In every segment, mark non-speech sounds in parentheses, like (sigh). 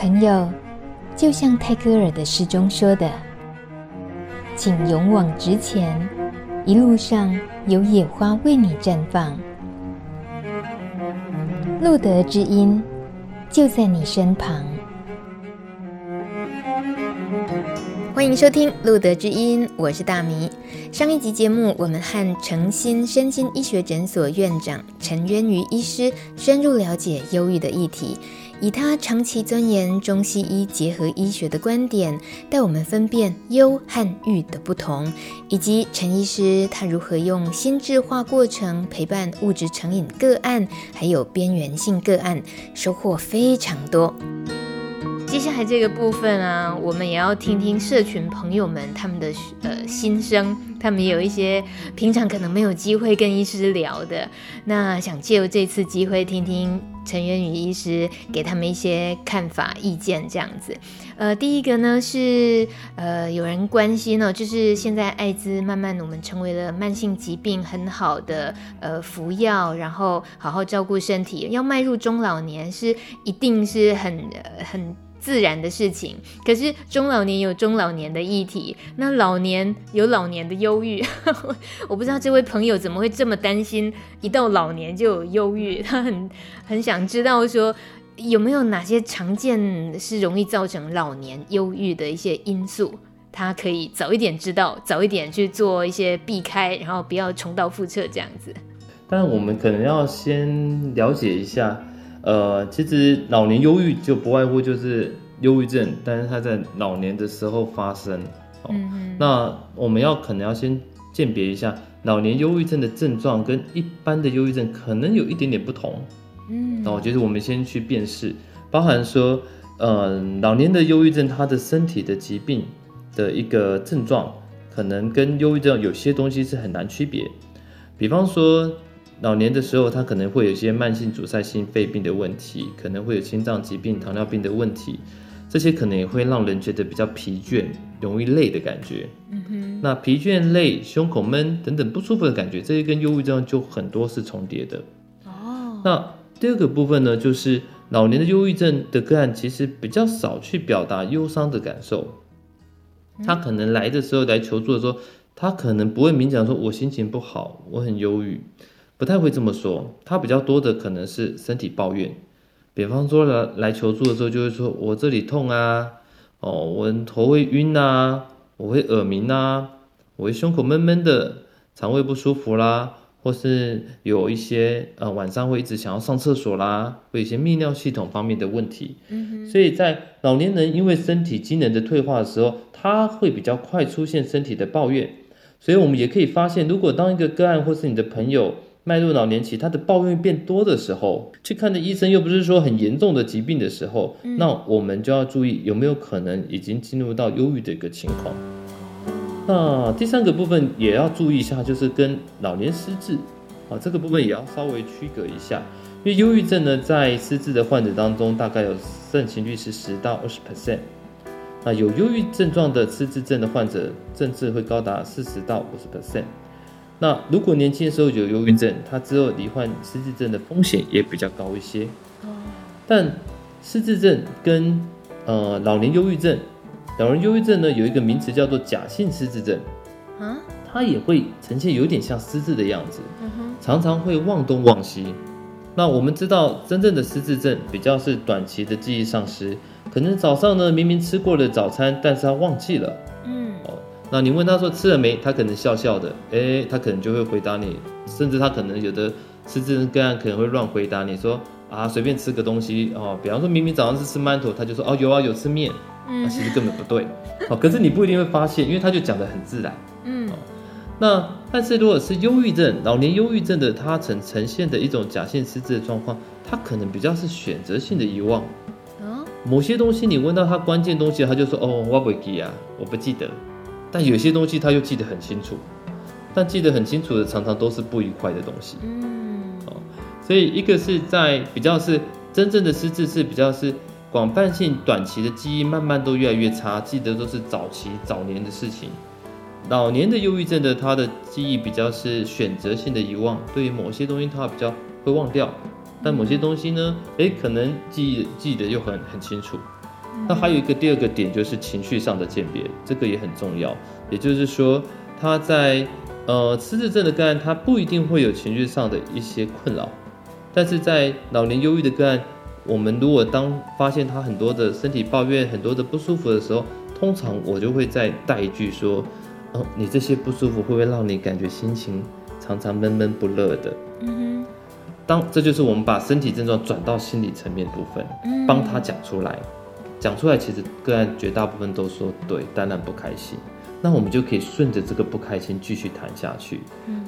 朋友，就像泰戈尔的诗中说的：“请勇往直前，一路上有野花为你绽放。”路德之音就在你身旁。欢迎收听《路德之音》，我是大米。上一集节目，我们和诚心身心医学诊所院长陈渊瑜医师深入了解忧郁的议题，以他长期钻研中西医结合医学的观点，带我们分辨忧和郁的不同，以及陈医师他如何用心智化过程陪伴物质成瘾个案，还有边缘性个案，收获非常多。接下来这个部分啊，我们也要听听社群朋友们他们的呃心声，他们有一些平常可能没有机会跟医师聊的，那想借由这次机会听听陈元宇医师给他们一些看法意见这样子。呃，第一个呢是呃有人关心呢、哦，就是现在艾滋慢慢我们成为了慢性疾病，很好的呃服药，然后好好照顾身体，要迈入中老年是一定是很、很。自然的事情，可是中老年有中老年的议题，那老年有老年的忧郁。(laughs) 我不知道这位朋友怎么会这么担心，一到老年就有忧郁。他很很想知道说，有没有哪些常见是容易造成老年忧郁的一些因素，他可以早一点知道，早一点去做一些避开，然后不要重蹈覆辙这样子。但我们可能要先了解一下。呃，其实老年忧郁就不外乎就是忧郁症，但是它在老年的时候发生。哦，嗯。那我们要可能要先鉴别一下老年忧郁症的症状跟一般的忧郁症可能有一点点不同。嗯，那我觉得我们先去辨识，包含说，呃，老年的忧郁症他的身体的疾病的一个症状，可能跟忧郁症有些东西是很难区别，比方说。老年的时候，他可能会有一些慢性阻塞性肺病的问题，可能会有心脏疾病、糖尿病的问题，这些可能也会让人觉得比较疲倦、容易累的感觉。嗯哼，那疲倦、累、胸口闷等等不舒服的感觉，这些跟忧郁症就很多是重叠的。哦，那第二个部分呢，就是老年的忧郁症的个案其实比较少去表达忧伤的感受，他可能来的时候来求助的时候，他可能不会明讲说“我心情不好，我很忧郁”。不太会这么说，他比较多的可能是身体抱怨，比方说来来求助的时候，就会说我这里痛啊，哦，我头会晕啊，我会耳鸣啊，我会胸口闷闷的，肠胃不舒服啦，或是有一些呃晚上会一直想要上厕所啦，会有一些泌尿系统方面的问题。所以在老年人因为身体机能的退化的时候，他会比较快出现身体的抱怨，所以我们也可以发现，如果当一个个案或是你的朋友。迈入老年期，他的抱怨变多的时候，去看的医生又不是说很严重的疾病的时候，嗯、那我们就要注意有没有可能已经进入到忧郁的一个情况。那第三个部分也要注意一下，就是跟老年失智啊这个部分也要稍微区隔一下，因为忧郁症呢，在失智的患者当中，大概有盛行率是十到二十 percent，那有忧郁症状的失智症的患者，甚至会高达四十到五十 percent。那如果年轻的时候有忧郁症，他之后罹患失智症的风险也比较高一些。但失智症跟呃老年忧郁症，老人忧郁症呢有一个名词叫做假性失智症，啊它也会呈现有点像失智的样子，常常会忘东忘西。那我们知道，真正的失智症比较是短期的记忆丧失，可能早上呢明明吃过了早餐，但是他忘记了。那你问他说吃了没？他可能笑笑的，哎、欸，他可能就会回答你，甚至他可能有的失智症个案可能会乱回答你说啊，随便吃个东西哦，比方说明明早上是吃馒头，他就说哦有啊有吃面，那其实根本不对，哦，可是你不一定会发现，因为他就讲得很自然，嗯，那但是如果是忧郁症，老年忧郁症的他呈呈现的一种假性失智的状况，他可能比较是选择性的遗忘，某些东西你问到他关键东西，他就说哦我不记啊，我不记得。但有些东西他又记得很清楚，但记得很清楚的常常都是不愉快的东西。嗯，哦，所以一个是在比较是真正的失智是比较是广泛性短期的记忆慢慢都越来越差，记得都是早期早年的事情。老年的忧郁症的他的记忆比较是选择性的遗忘，对于某些东西他比较会忘掉，但某些东西呢，诶，可能记忆记得又很很清楚。那还有一个第二个点就是情绪上的鉴别，这个也很重要。也就是说，他在呃失智症的个案，他不一定会有情绪上的一些困扰，但是在老年忧郁的个案，我们如果当发现他很多的身体抱怨、很多的不舒服的时候，通常我就会再带一句说：“哦，你这些不舒服会不会让你感觉心情常常闷闷不乐的？”当这就是我们把身体症状转到心理层面部分，帮他讲出来，讲出来，其实个案绝大部分都说对，当然不开心。那我们就可以顺着这个不开心继续谈下去。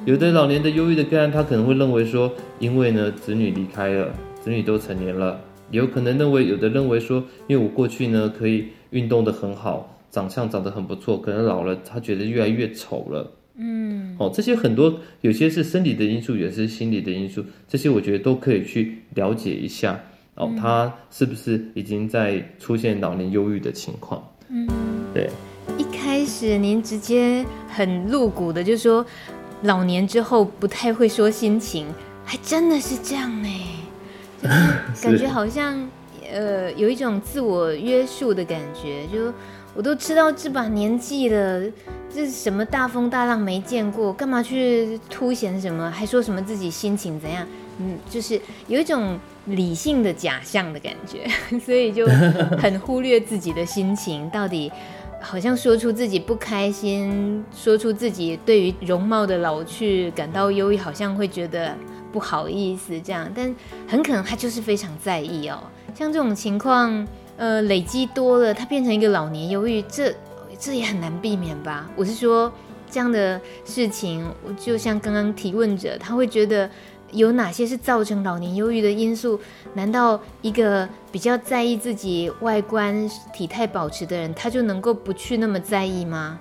有的老年的忧郁的个案，他可能会认为说，因为呢子女离开了，子女都成年了，有可能认为有的认为说，因为我过去呢可以运动得很好，长相长得很不错，可能老了他觉得越来越丑了。嗯，哦，这些很多有些是生理的因素，也是心理的因素，这些我觉得都可以去了解一下。哦，他是不是已经在出现老年忧郁的情况？嗯，对。一开始您直接很露骨的就说，老年之后不太会说心情，还真的是这样呢，(laughs) 就是感觉好像呃有一种自我约束的感觉，就我都吃到这把年纪了，这什么大风大浪没见过，干嘛去凸显什么，还说什么自己心情怎样？嗯，就是有一种理性的假象的感觉，(laughs) 所以就很忽略自己的心情到底。好像说出自己不开心，说出自己对于容貌的老去感到忧郁，好像会觉得不好意思这样，但很可能他就是非常在意哦。像这种情况，呃，累积多了，他变成一个老年忧郁，这这也很难避免吧？我是说，这样的事情，就像刚刚提问者，他会觉得。有哪些是造成老年忧郁的因素？难道一个比较在意自己外观体态保持的人，他就能够不去那么在意吗？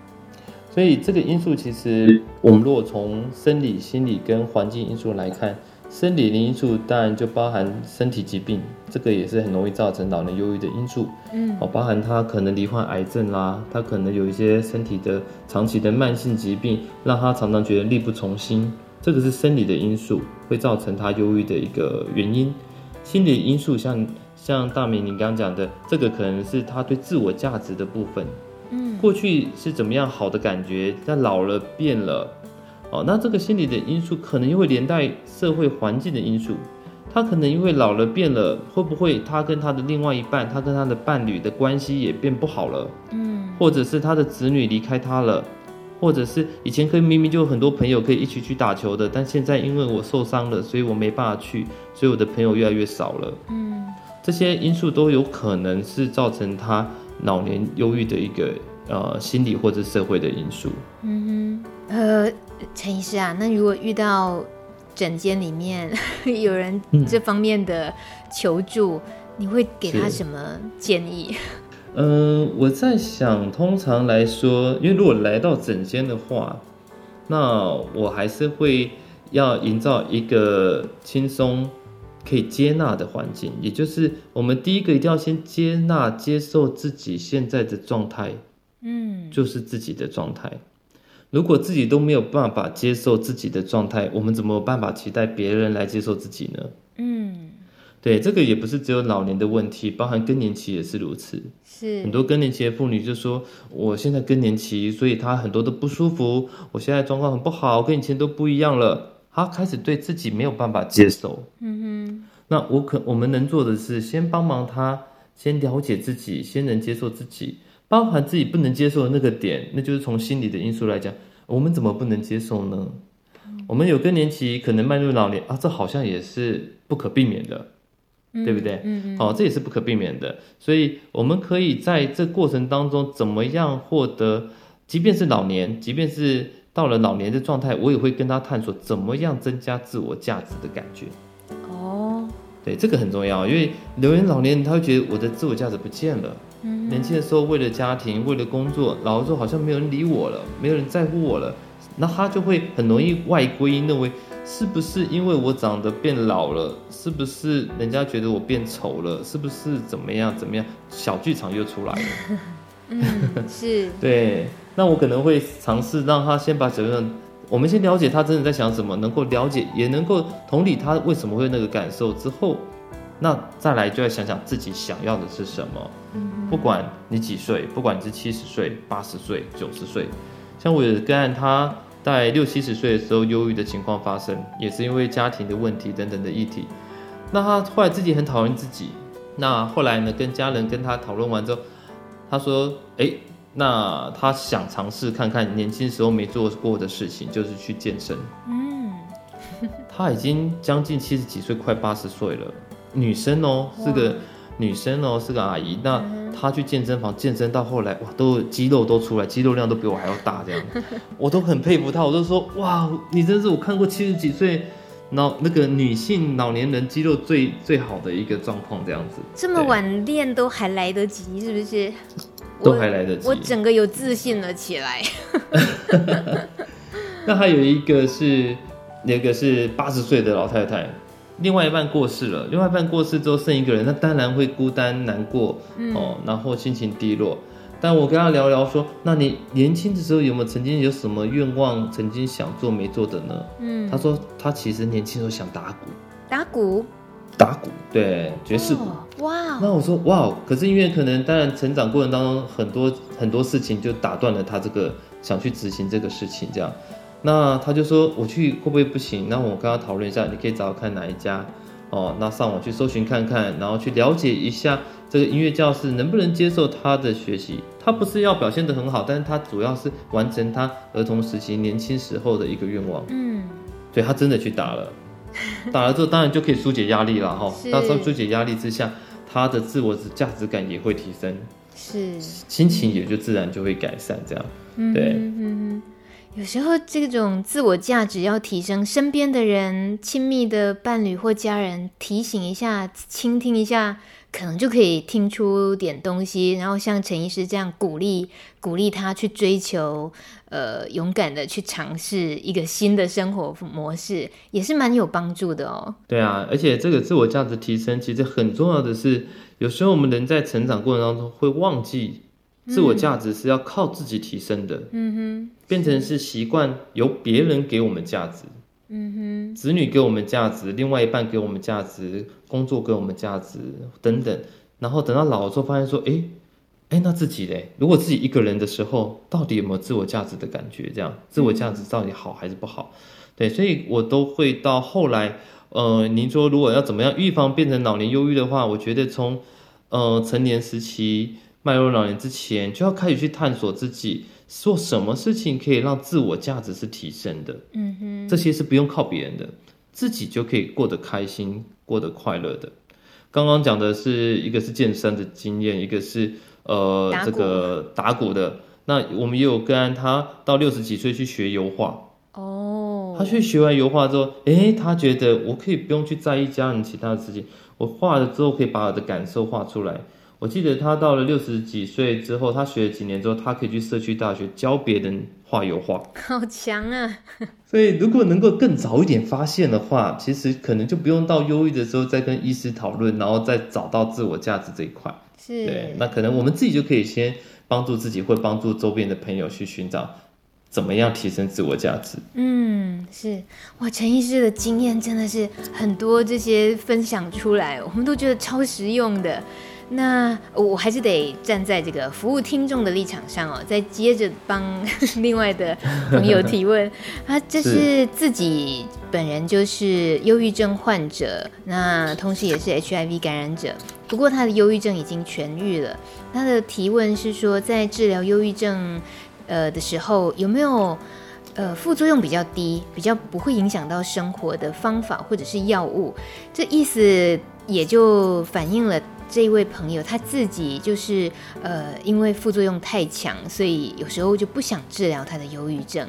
所以这个因素其实，我们如果从生理、心理跟环境因素来看，生理的因素当然就包含身体疾病，这个也是很容易造成老年忧郁的因素。嗯，哦，包含他可能罹患癌症啦，他可能有一些身体的长期的慢性疾病，让他常常觉得力不从心。这个是生理的因素，会造成他忧郁的一个原因。心理因素像像大明你刚刚讲的，这个可能是他对自我价值的部分。嗯，过去是怎么样好的感觉，但老了变了。哦，那这个心理的因素可能又会连带社会环境的因素。他可能因为老了变了，会不会他跟他的另外一半，他跟他的伴侣的关系也变不好了？嗯，或者是他的子女离开他了？或者是以前可以明明就有很多朋友可以一起去打球的，但现在因为我受伤了，所以我没办法去，所以我的朋友越来越少了。嗯，这些因素都有可能是造成他老年忧郁的一个呃心理或者社会的因素。嗯哼，呃，陈医师啊，那如果遇到诊间里面 (laughs) 有人这方面的求助，嗯、你会给他什么建议？嗯、呃，我在想，通常来说，因为如果来到整间的话，那我还是会要营造一个轻松、可以接纳的环境。也就是，我们第一个一定要先接纳、接受自己现在的状态，嗯，就是自己的状态。如果自己都没有办法接受自己的状态，我们怎么有办法期待别人来接受自己呢？嗯。对，这个也不是只有老年的问题，包含更年期也是如此。是很多更年期的妇女就说，我现在更年期，所以她很多的不舒服，我现在状况很不好，跟以前都不一样了。她开始对自己没有办法接受。嗯哼。那我可我们能做的是，先帮忙她，先了解自己，先能接受自己，包含自己不能接受的那个点，那就是从心理的因素来讲，我们怎么不能接受呢？嗯、我们有更年期，可能迈入老年啊，这好像也是不可避免的。对不对？嗯嗯，好，这也是不可避免的。所以我们可以在这过程当中，怎么样获得？即便是老年，即便是到了老年的状态，我也会跟他探索怎么样增加自我价值的感觉。哦，对，这个很重要，因为留言老年人他会觉得我的自我价值不见了。嗯，年轻的时候为了家庭，为了工作，老了之后好像没有人理我了，没有人在乎我了，那他就会很容易外归因，认为。是不是因为我长得变老了？是不是人家觉得我变丑了？是不是怎么样怎么样？小剧场又出来了。(laughs) 嗯，是。(laughs) 对，那我可能会尝试让他先把责任，我们先了解他真的在想什么，能够了解，也能够同理他为什么会那个感受之后，那再来就要想想自己想要的是什么。嗯，不管你几岁，不管你是七十岁、八十岁、九十岁，像我有个案，他在六七十岁的时候，忧郁的情况发生，也是因为家庭的问题等等的议题。那他后来自己很讨厌自己，那后来呢，跟家人跟他讨论完之后，他说：“哎，那他想尝试看看年轻时候没做过的事情，就是去健身。”嗯，(laughs) 他已经将近七十几岁，快八十岁了。女生哦，是个女生哦，是个阿姨。那她去健身房健身到后来，哇，都肌肉都出来，肌肉量都比我还要大，这样，(laughs) 我都很佩服他。我都说，哇，你真是我看过七十几岁老那个女性老年人肌肉最最好的一个状况，这样子。这么晚练都还来得及，是不是？都还来得及。我整个有自信了起来。(laughs) 那还有一个是，那个是八十岁的老太太。另外一半过世了，另外一半过世之后剩一个人，那当然会孤单难过、嗯、哦，然后心情低落。但我跟他聊聊说，那你年轻的时候有没有曾经有什么愿望，曾经想做没做的呢？嗯，他说他其实年轻时候想打鼓，打鼓，打鼓，对，爵士鼓。哇，那我说哇，可是因为可能当然成长过程当中很多很多事情就打断了他这个想去执行这个事情，这样。那他就说我去会不会不行？那我跟他讨论一下，你可以找找看哪一家哦。那上网去搜寻看看，然后去了解一下这个音乐教室能不能接受他的学习。他不是要表现得很好，但是他主要是完成他儿童时期年轻时候的一个愿望。嗯，所以他真的去打了，(laughs) 打了之后当然就可以疏解压力了哈。那时候疏解压力之下，他的自我价值感也会提升，是心情也就自然就会改善。这样，对。嗯有时候这种自我价值要提升，身边的人、亲密的伴侣或家人提醒一下、倾听一下，可能就可以听出点东西。然后像陈医师这样鼓励、鼓励他去追求，呃，勇敢的去尝试一个新的生活模式，也是蛮有帮助的哦。对啊，而且这个自我价值提升，其实很重要的是，有时候我们人在成长过程当中会忘记。自我价值是要靠自己提升的，嗯哼，变成是习惯由别人给我们价值，嗯哼，子女给我们价值，另外一半给我们价值，工作给我们价值等等，然后等到老了之后发现说，哎，哎，那自己嘞？如果自己一个人的时候，到底有没有自我价值的感觉？这样，自我价值到底好还是不好？对，所以我都会到后来，呃，您说如果要怎么样预防变成老年忧郁的话，我觉得从，呃，成年时期。迈入老年之前，就要开始去探索自己做什么事情可以让自我价值是提升的。嗯哼，这些是不用靠别人的，自己就可以过得开心、过得快乐的。刚刚讲的是一个是健身的经验，一个是呃这个打鼓的。那我们也有个案，他到六十几岁去学油画。哦，他去学完油画之后，诶，他觉得我可以不用去在意家人其他的事情，我画了之后可以把我的感受画出来。我记得他到了六十几岁之后，他学了几年之后，他可以去社区大学教别人画油画，(laughs) 好强啊！所以如果能够更早一点发现的话，其实可能就不用到忧郁的时候再跟医师讨论，然后再找到自我价值这一块。是，对，那可能我们自己就可以先帮助自己，或帮助周边的朋友去寻找怎么样提升自我价值。嗯，是哇，陈医师的经验真的是很多，这些分享出来，我们都觉得超实用的。那我还是得站在这个服务听众的立场上哦，再接着帮 (laughs) 另外的朋友提问。他这是自己本人就是忧郁症患者，那同时也是 HIV 感染者。不过他的忧郁症已经痊愈了。他的提问是说，在治疗忧郁症呃的时候，有没有呃副作用比较低、比较不会影响到生活的方法或者是药物？这意思也就反映了。这位朋友他自己就是呃，因为副作用太强，所以有时候就不想治疗他的忧郁症。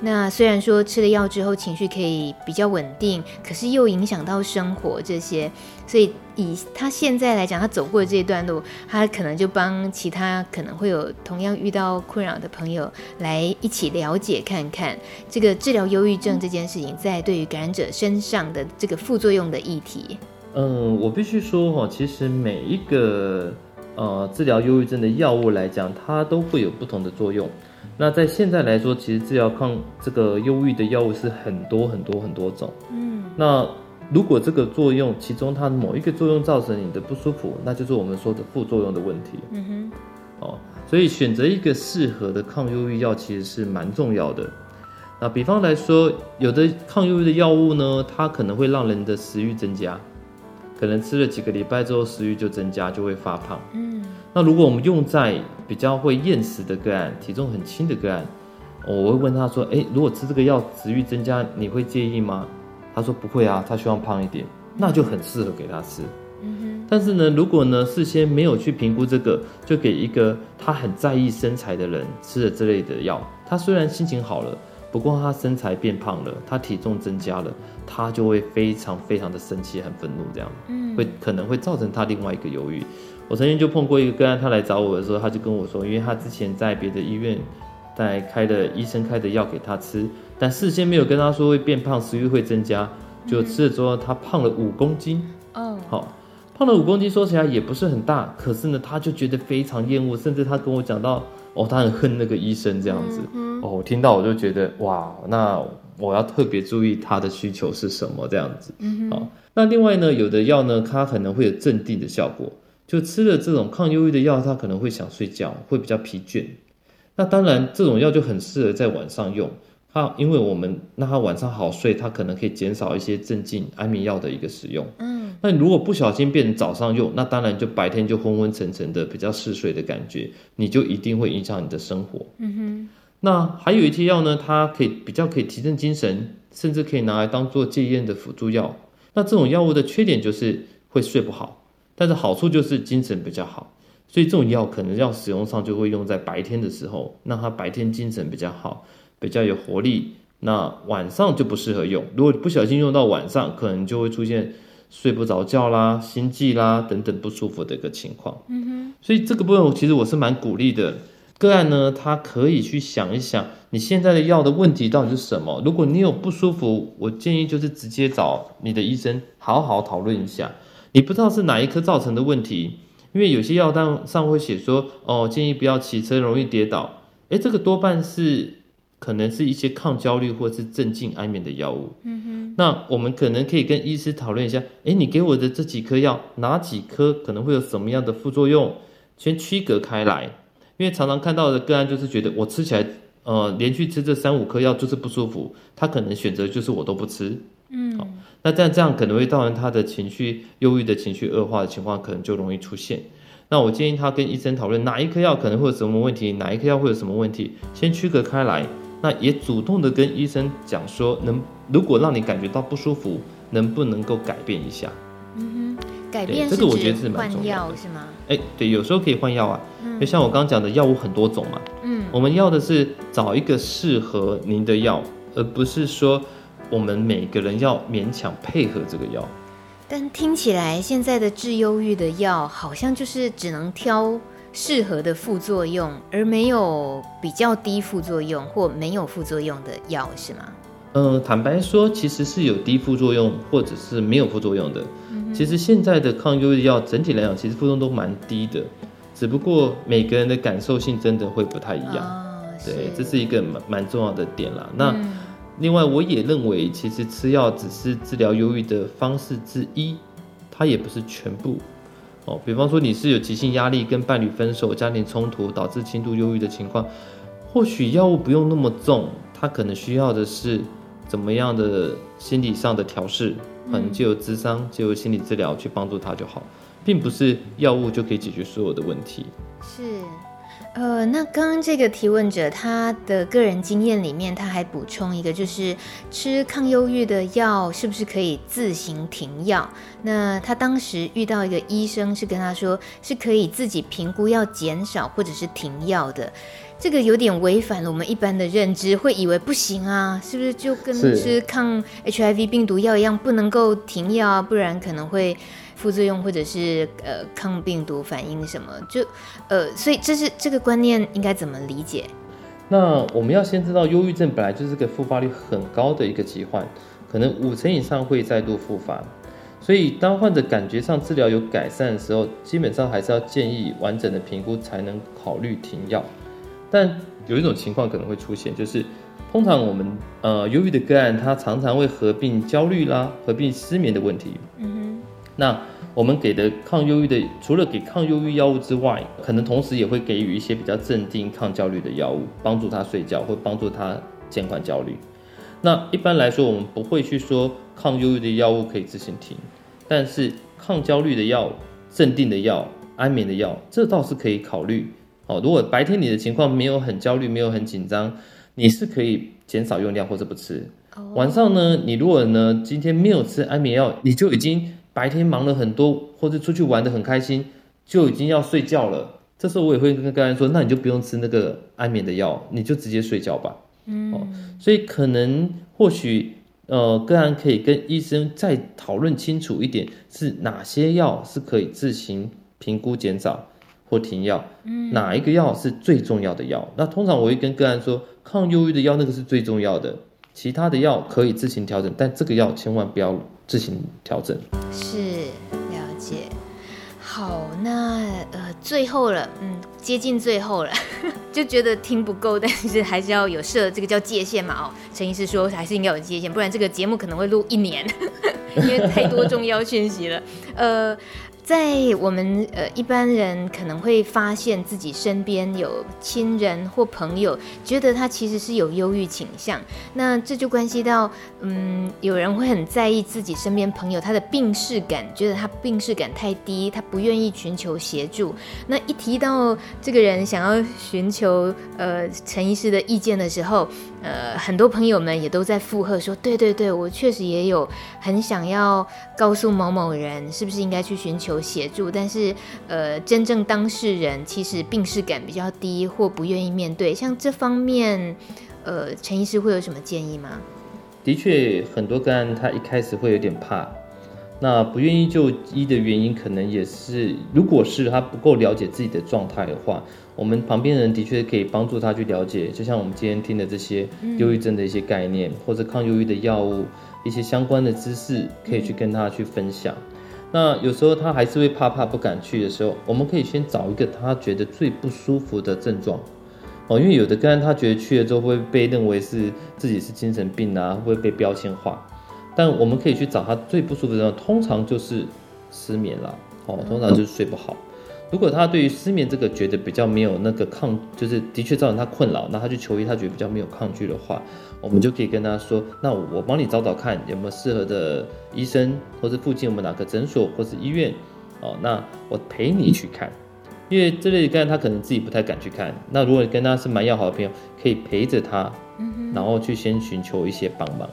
那虽然说吃了药之后情绪可以比较稳定，可是又影响到生活这些，所以以他现在来讲，他走过的这一段路，他可能就帮其他可能会有同样遇到困扰的朋友来一起了解看看这个治疗忧郁症这件事情在对于感染者身上的这个副作用的议题。嗯，我必须说哈，其实每一个呃治疗忧郁症的药物来讲，它都会有不同的作用。那在现在来说，其实治疗抗这个忧郁的药物是很多很多很多种。嗯，那如果这个作用其中它某一个作用造成你的不舒服，那就是我们说的副作用的问题。嗯哼，哦，所以选择一个适合的抗忧郁药其实是蛮重要的。那比方来说，有的抗忧郁的药物呢，它可能会让人的食欲增加，可能吃了几个礼拜之后食欲就增加，就会发胖。嗯，那如果我们用在比较会厌食的个案，体重很轻的个案。我会问他说：“诶，如果吃这个药，食欲增加，你会介意吗？”他说：“不会啊，他希望胖一点，那就很适合给他吃。”嗯哼。但是呢，如果呢事先没有去评估这个，就给一个他很在意身材的人吃了这类的药，他虽然心情好了，不过他身材变胖了，他体重增加了，他就会非常非常的生气，很愤怒，这样，嗯，会可能会造成他另外一个忧郁。我曾经就碰过一个个案，他来找我的时候，他就跟我说，因为他之前在别的医院。在开的医生开的药给他吃，但事先没有跟他说会变胖，食欲会增加，就吃了之后他胖了五公斤。嗯，好，胖了五公斤，说起来也不是很大，可是呢，他就觉得非常厌恶，甚至他跟我讲到，哦，他很恨那个医生这样子。嗯、哦，我听到我就觉得哇，那我要特别注意他的需求是什么这样子。嗯，好，那另外呢，有的药呢，它可能会有镇定的效果，就吃了这种抗忧郁的药，他可能会想睡觉，会比较疲倦。那当然，这种药就很适合在晚上用。它因为我们那他晚上好睡，它可能可以减少一些镇静安眠药的一个使用。嗯，那你如果不小心变成早上用，那当然就白天就昏昏沉沉的，比较嗜睡的感觉，你就一定会影响你的生活。嗯哼。那还有一些药呢，它可以比较可以提振精神，甚至可以拿来当做戒烟的辅助药。那这种药物的缺点就是会睡不好，但是好处就是精神比较好。所以这种药可能要使用上就会用在白天的时候，让他白天精神比较好，比较有活力。那晚上就不适合用。如果不小心用到晚上，可能就会出现睡不着觉啦、心悸啦等等不舒服的一个情况。嗯哼。所以这个部分其实我是蛮鼓励的。个案呢，他可以去想一想你现在的药的问题到底是什么。如果你有不舒服，我建议就是直接找你的医生好好讨论一下。你不知道是哪一颗造成的问题。因为有些药单上会写说，哦，建议不要骑车，容易跌倒。诶，这个多半是可能是一些抗焦虑或是镇静安眠的药物。嗯哼。那我们可能可以跟医师讨论一下，诶，你给我的这几颗药，哪几颗可能会有什么样的副作用，先区隔开来。因为常常看到的个案就是觉得我吃起来，呃，连续吃这三五颗药就是不舒服，他可能选择就是我都不吃。嗯，好，那这样这样可能会造成他的情绪忧郁的情绪恶化的情况，可能就容易出现。那我建议他跟医生讨论哪一颗药可能会有什么问题，哪一颗药会有什么问题，先区隔开来。那也主动的跟医生讲说，能如果让你感觉到不舒服，能不能够改变一下？改变这个我觉得是蛮重要的，是吗？哎，对，有时候可以换药啊，就、嗯、像我刚刚讲的药物很多种嘛。嗯，我们要的是找一个适合您的药，而不是说。我们每个人要勉强配合这个药，但听起来现在的治忧郁的药好像就是只能挑适合的副作用，而没有比较低副作用或没有副作用的药，是吗？嗯，坦白说，其实是有低副作用或者是没有副作用的。嗯。其实现在的抗忧郁药整体来讲，其实副作用都蛮低的，只不过每个人的感受性真的会不太一样。哦，对，这是一个蛮蛮重要的点啦。那。嗯另外，我也认为，其实吃药只是治疗忧郁的方式之一，它也不是全部。哦，比方说你是有急性压力、跟伴侣分手、家庭冲突导致轻度忧郁的情况，或许药物不用那么重，它可能需要的是怎么样的心理上的调试，可能就有智商，就有心理治疗去帮助他就好，并不是药物就可以解决所有的问题。是。呃，那刚刚这个提问者他的个人经验里面，他还补充一个，就是吃抗忧郁的药是不是可以自行停药？那他当时遇到一个医生是跟他说，是可以自己评估要减少或者是停药的。这个有点违反了我们一般的认知，会以为不行啊，是不是就跟吃抗 HIV 病毒药一样，不能够停药啊，不然可能会。副作用或者是呃抗病毒反应什么，就呃，所以这是这个观念应该怎么理解？那我们要先知道，忧郁症本来就是个复发率很高的一个疾患，可能五成以上会再度复发。所以当患者感觉上治疗有改善的时候，基本上还是要建议完整的评估才能考虑停药。但有一种情况可能会出现，就是通常我们呃忧郁的个案，它常常会合并焦虑啦，合并失眠的问题。嗯哼。那我们给的抗忧郁的，除了给抗忧郁药物之外，可能同时也会给予一些比较镇定、抗焦虑的药物，帮助他睡觉，或帮助他减缓焦虑。那一般来说，我们不会去说抗忧郁的药物可以自行停，但是抗焦虑的药、镇定的药、安眠的药，这倒是可以考虑。哦，如果白天你的情况没有很焦虑，没有很紧张，你是可以减少用量或者不吃。晚上呢，你如果呢今天没有吃安眠药，你就已经白天忙了很多，或者出去玩的很开心，就已经要睡觉了。这时候我也会跟个人说，那你就不用吃那个安眠的药，你就直接睡觉吧。嗯，哦，所以可能或许呃个案可以跟医生再讨论清楚一点，是哪些药是可以自行评估减少或停药，嗯，哪一个药是最重要的药？那通常我会跟个案说，抗忧郁的药那个是最重要的，其他的药可以自行调整，但这个药千万不要自行调整。是，了解。好，那呃最后了，嗯。接近最后了，(laughs) 就觉得听不够，但是还是要有设这个叫界限嘛。哦，陈医师说还是应该有界限，不然这个节目可能会录一年，(laughs) 因为太多重要讯息了。呃。在我们呃一般人可能会发现自己身边有亲人或朋友觉得他其实是有忧郁倾向，那这就关系到嗯，有人会很在意自己身边朋友他的病识感，觉得他病识感太低，他不愿意寻求协助。那一提到这个人想要寻求呃陈医师的意见的时候，呃很多朋友们也都在附和说，对对对，我确实也有很想要告诉某某人是不是应该去寻求。有协助，但是呃，真正当事人其实病视感比较低，或不愿意面对。像这方面，呃，陈医师会有什么建议吗？的确，很多个案他一开始会有点怕，那不愿意就医的原因，可能也是，如果是他不够了解自己的状态的话，我们旁边的人的确可以帮助他去了解。就像我们今天听的这些忧郁症的一些概念，嗯、或者抗忧郁的药物一些相关的知识，可以去跟他去分享。那有时候他还是会怕怕不敢去的时候，我们可以先找一个他觉得最不舒服的症状，哦，因为有的个案他觉得去了之后会被认为是自己是精神病啊，会被标签化，但我们可以去找他最不舒服的症状，通常就是失眠了，哦，通常就是睡不好。如果他对于失眠这个觉得比较没有那个抗，就是的确造成他困扰，那他去求医，他觉得比较没有抗拒的话，我们就可以跟他说，那我帮你找找看有没有适合的医生，或是附近我们哪个诊所或是医院，哦，那我陪你去看，因为这类个案他可能自己不太敢去看，那如果你跟他是蛮要好的朋友，可以陪着他，然后去先寻求一些帮忙，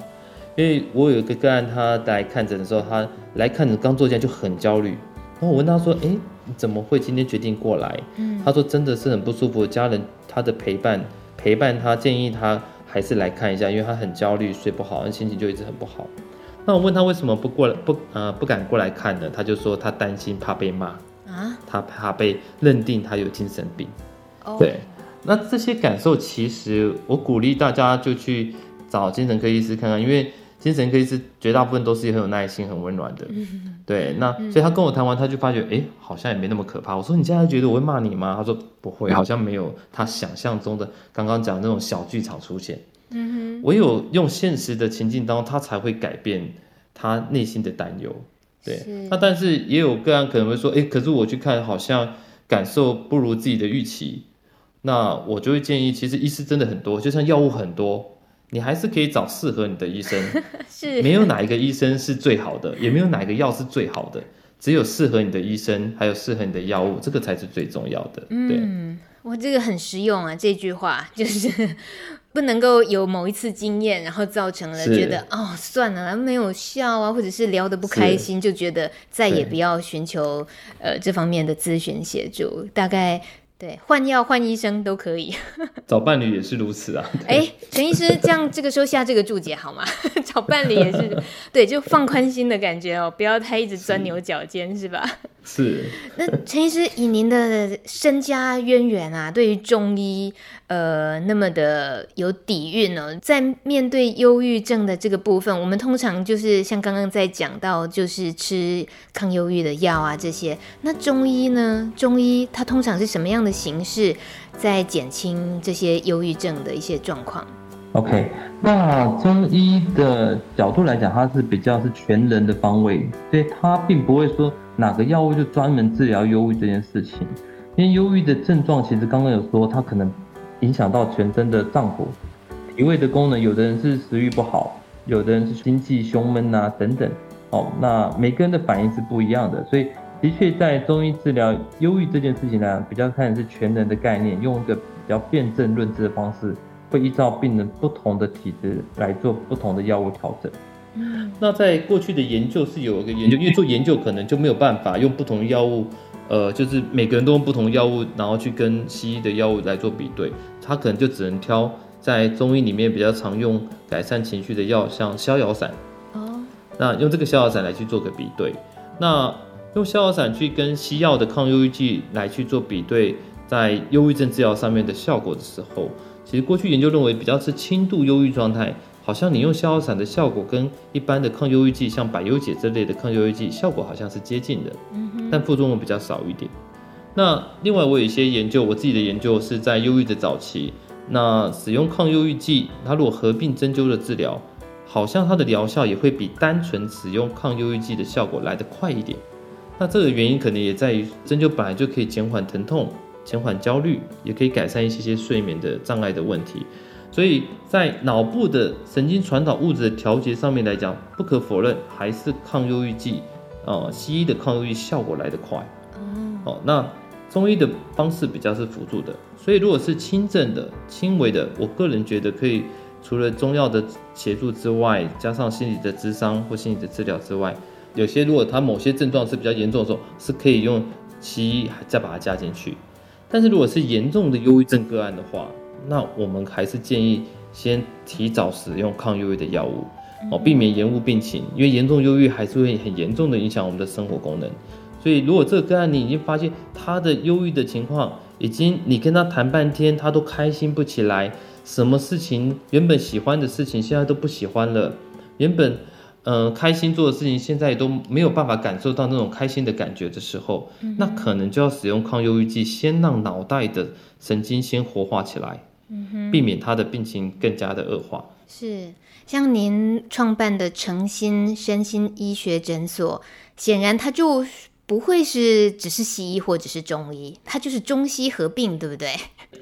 因为我有一个个案，他来看诊的时候，他来看诊刚坐进来就很焦虑，然后我问他说，诶。怎么会今天决定过来？嗯，他说真的是很不舒服，家人他的陪伴陪伴他，建议他还是来看一下，因为他很焦虑，睡不好，心情就一直很不好。那我问他为什么不过来不呃不敢过来看呢？他就说他担心怕被骂啊，他怕被认定他有精神病。哦，对，那这些感受其实我鼓励大家就去找精神科医师看看，因为。精神科医师绝大部分都是很有耐心、很温暖的，对。那所以他跟我谈完，他就发觉，哎，好像也没那么可怕。我说，你现在觉得我会骂你吗？他说不会，好像没有他想象中的刚刚讲的那种小剧场出现。嗯哼，唯有用现实的情境当中，他才会改变他内心的担忧。对。那但是也有个案可能会说，哎，可是我去看，好像感受不如自己的预期。那我就会建议，其实医师真的很多，就像药物很多。你还是可以找适合你的医生，(laughs) 是没有哪一个医生是最好的，也没有哪一个药是最好的，只有适合你的医生，还有适合你的药物，这个才是最重要的。对，嗯，我这个很实用啊，这句话 (laughs) 就是不能够有某一次经验，然后造成了觉得哦算了，没有效啊，或者是聊得不开心，就觉得再也不要寻求呃这方面的咨询协助，大概。对，换药换医生都可以，(laughs) 找伴侣也是如此啊。哎，陈医师，这样这个时候下这个注解好吗？(laughs) 找伴侣也是，对，就放宽心的感觉哦，不要太一直钻牛角尖，是，是吧？(laughs) 是。那陈医师以您的身家渊源啊，对于中医。呃，那么的有底蕴呢，在面对忧郁症的这个部分，我们通常就是像刚刚在讲到，就是吃抗忧郁的药啊这些。那中医呢？中医它通常是什么样的形式，在减轻这些忧郁症的一些状况？OK，那中医的角度来讲，它是比较是全人的方位，所以它并不会说哪个药物就专门治疗忧郁这件事情。因为忧郁的症状，其实刚刚有说，它可能影响到全身的脏腑、脾胃的功能。有的人是食欲不好，有的人是心悸、胸闷啊等等。哦，那每个人的反应是不一样的，所以的确在中医治疗忧郁这件事情呢，比较看的是全人的概念，用一个比较辩证论治的方式。会依照病人不同的体质来做不同的药物调整。嗯，那在过去的研究是有一个研究，因为做研究可能就没有办法用不同的药物，呃，就是每个人都用不同的药物，然后去跟西医的药物来做比对。他可能就只能挑在中医里面比较常用改善情绪的药，像逍遥散。哦，那用这个逍遥散来去做个比对。那用逍遥散去跟西药的抗忧郁剂来去做比对，在忧郁症治疗上面的效果的时候。其实过去研究认为，比较是轻度忧郁状态，好像你用逍遥散的效果跟一般的抗忧郁剂，像百忧解这类的抗忧郁剂效果好像是接近的，但副作用比较少一点。那另外我有一些研究，我自己的研究是在忧郁的早期，那使用抗忧郁剂，它如果合并针灸的治疗，好像它的疗效也会比单纯使用抗忧郁剂的效果来得快一点。那这个原因可能也在于针灸本来就可以减缓疼痛。减缓焦虑，也可以改善一些些睡眠的障碍的问题，所以在脑部的神经传导物质的调节上面来讲，不可否认还是抗忧郁剂，呃，西医的抗忧郁效果来得快。哦，那中医的方式比较是辅助的，所以如果是轻症的、轻微的，我个人觉得可以除了中药的协助之外，加上心理的咨商或心理的治疗之外，有些如果他某些症状是比较严重的时候，是可以用西医再把它加进去。但是如果是严重的忧郁症个案的话，那我们还是建议先提早使用抗忧郁的药物，哦，避免延误病情，因为严重忧郁还是会很严重的影响我们的生活功能。所以如果这个个案你已经发现他的忧郁的情况，已经你跟他谈半天，他都开心不起来，什么事情原本喜欢的事情现在都不喜欢了，原本。呃，开心做的事情，现在都没有办法感受到那种开心的感觉的时候，嗯、那可能就要使用抗忧郁剂，先让脑袋的神经先活化起来，嗯哼，避免他的病情更加的恶化。是，像您创办的诚心身心医学诊所，显然它就不会是只是西医或者是中医，它就是中西合并，对不对？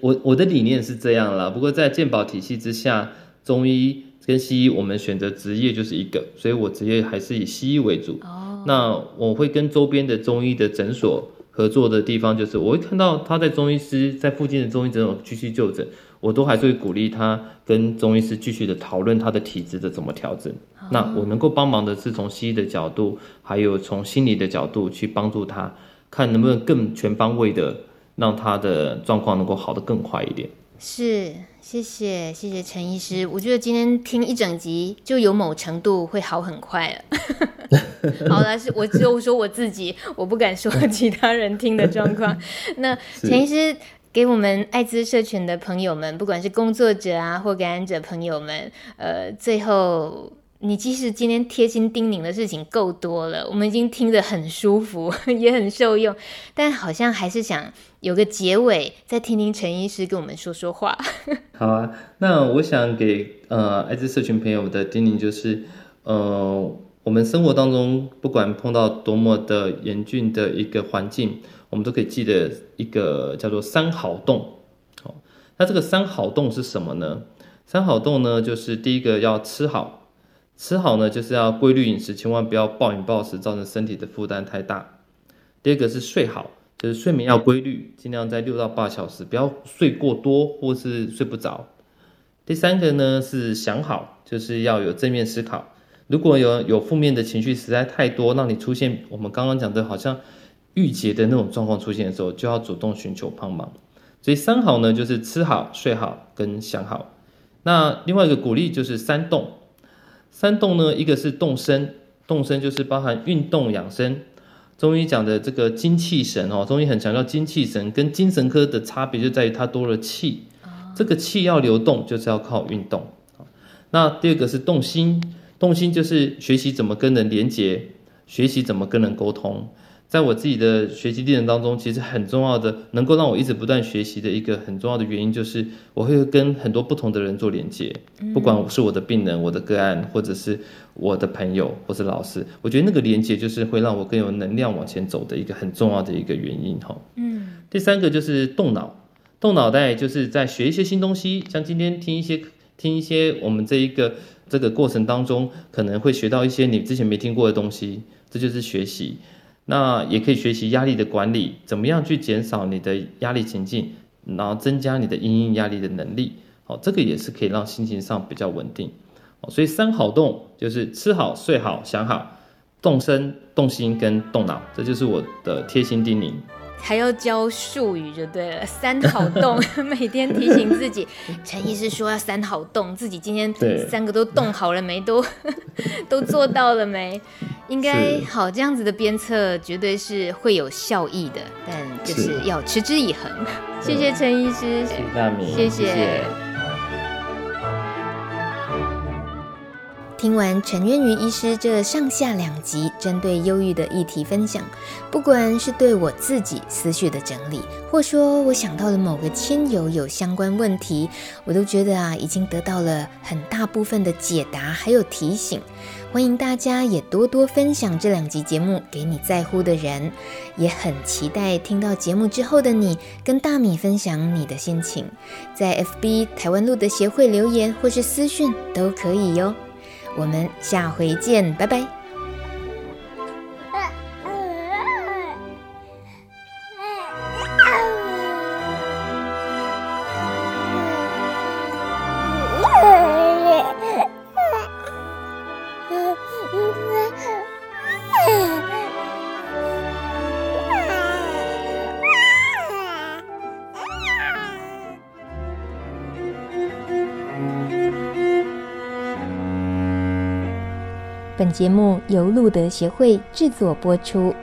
我我的理念是这样啦，不过在健保体系之下，中医。跟西医，我们选择职业就是一个，所以我职业还是以西医为主。Oh. 那我会跟周边的中医的诊所合作的地方，就是我会看到他在中医师在附近的中医诊所继续就诊，我都还是会鼓励他跟中医师继续的讨论他的体质的怎么调整。Oh. 那我能够帮忙的是从西医的角度，还有从心理的角度去帮助他，看能不能更全方位的让他的状况能够好得更快一点。是。谢谢谢谢陈医师，我觉得今天听一整集就有某程度会好很快了。(laughs) 好了，是我只有说我自己，我不敢说其他人听的状况。(laughs) 那陈医师给我们艾滋社群的朋友们，不管是工作者啊或感染者朋友们，呃，最后。你即使今天贴心叮咛的事情够多了，我们已经听得很舒服，(laughs) 也很受用，但好像还是想有个结尾，再听听陈医师跟我们说说话。(laughs) 好啊，那我想给呃艾滋社群朋友的叮咛就是，呃，我们生活当中不管碰到多么的严峻的一个环境，我们都可以记得一个叫做三好动。好，那这个三好动是什么呢？三好动呢，就是第一个要吃好。吃好呢，就是要规律饮食，千万不要暴饮暴食，造成身体的负担太大。第二个是睡好，就是睡眠要规律，尽量在六到八小时，不要睡过多或是睡不着。第三个呢是想好，就是要有正面思考。如果有有负面的情绪实在太多，让你出现我们刚刚讲的好像郁结的那种状况出现的时候，就要主动寻求帮忙。所以三好呢，就是吃好、睡好跟想好。那另外一个鼓励就是三动。三动呢，一个是动身，动身就是包含运动养生。中医讲的这个精气神哦，中医很强调精气神，跟精神科的差别就在于它多了气。这个气要流动，就是要靠运动。那第二个是动心，动心就是学习怎么跟人连接，学习怎么跟人沟通。在我自己的学习历程当中，其实很重要的，能够让我一直不断学习的一个很重要的原因，就是我会跟很多不同的人做连接，不管是我的病人、我的个案，或者是我的朋友，或是老师，我觉得那个连接就是会让我更有能量往前走的一个很重要的一个原因哈。嗯，第三个就是动脑，动脑袋就是在学一些新东西，像今天听一些听一些我们这一个这个过程当中，可能会学到一些你之前没听过的东西，这就是学习。那也可以学习压力的管理，怎么样去减少你的压力情境，然后增加你的因应压力的能力。好，这个也是可以让心情上比较稳定。所以三好动就是吃好、睡好、想好，动身、动心跟动脑，这就是我的贴心叮咛。还要教术语就对了，三好动，(laughs) 每天提醒自己。陈医师说要三好动，自己今天三个都动好了没？都 (laughs) 都做到了没？应该好，这样子的鞭策绝对是会有效益的，但就是要持之以恒。谢谢陈医师，谢谢大米，谢谢。谢谢听完陈渊瑜医师这上下两集针对忧郁的议题分享，不管是对我自己思绪的整理，或说我想到了某个亲友有相关问题，我都觉得啊，已经得到了很大部分的解答，还有提醒。欢迎大家也多多分享这两集节目给你在乎的人，也很期待听到节目之后的你跟大米分享你的心情，在 FB 台湾路的协会留言或是私讯都可以哟。我们下回见，拜拜。节目由路德协会制作播出。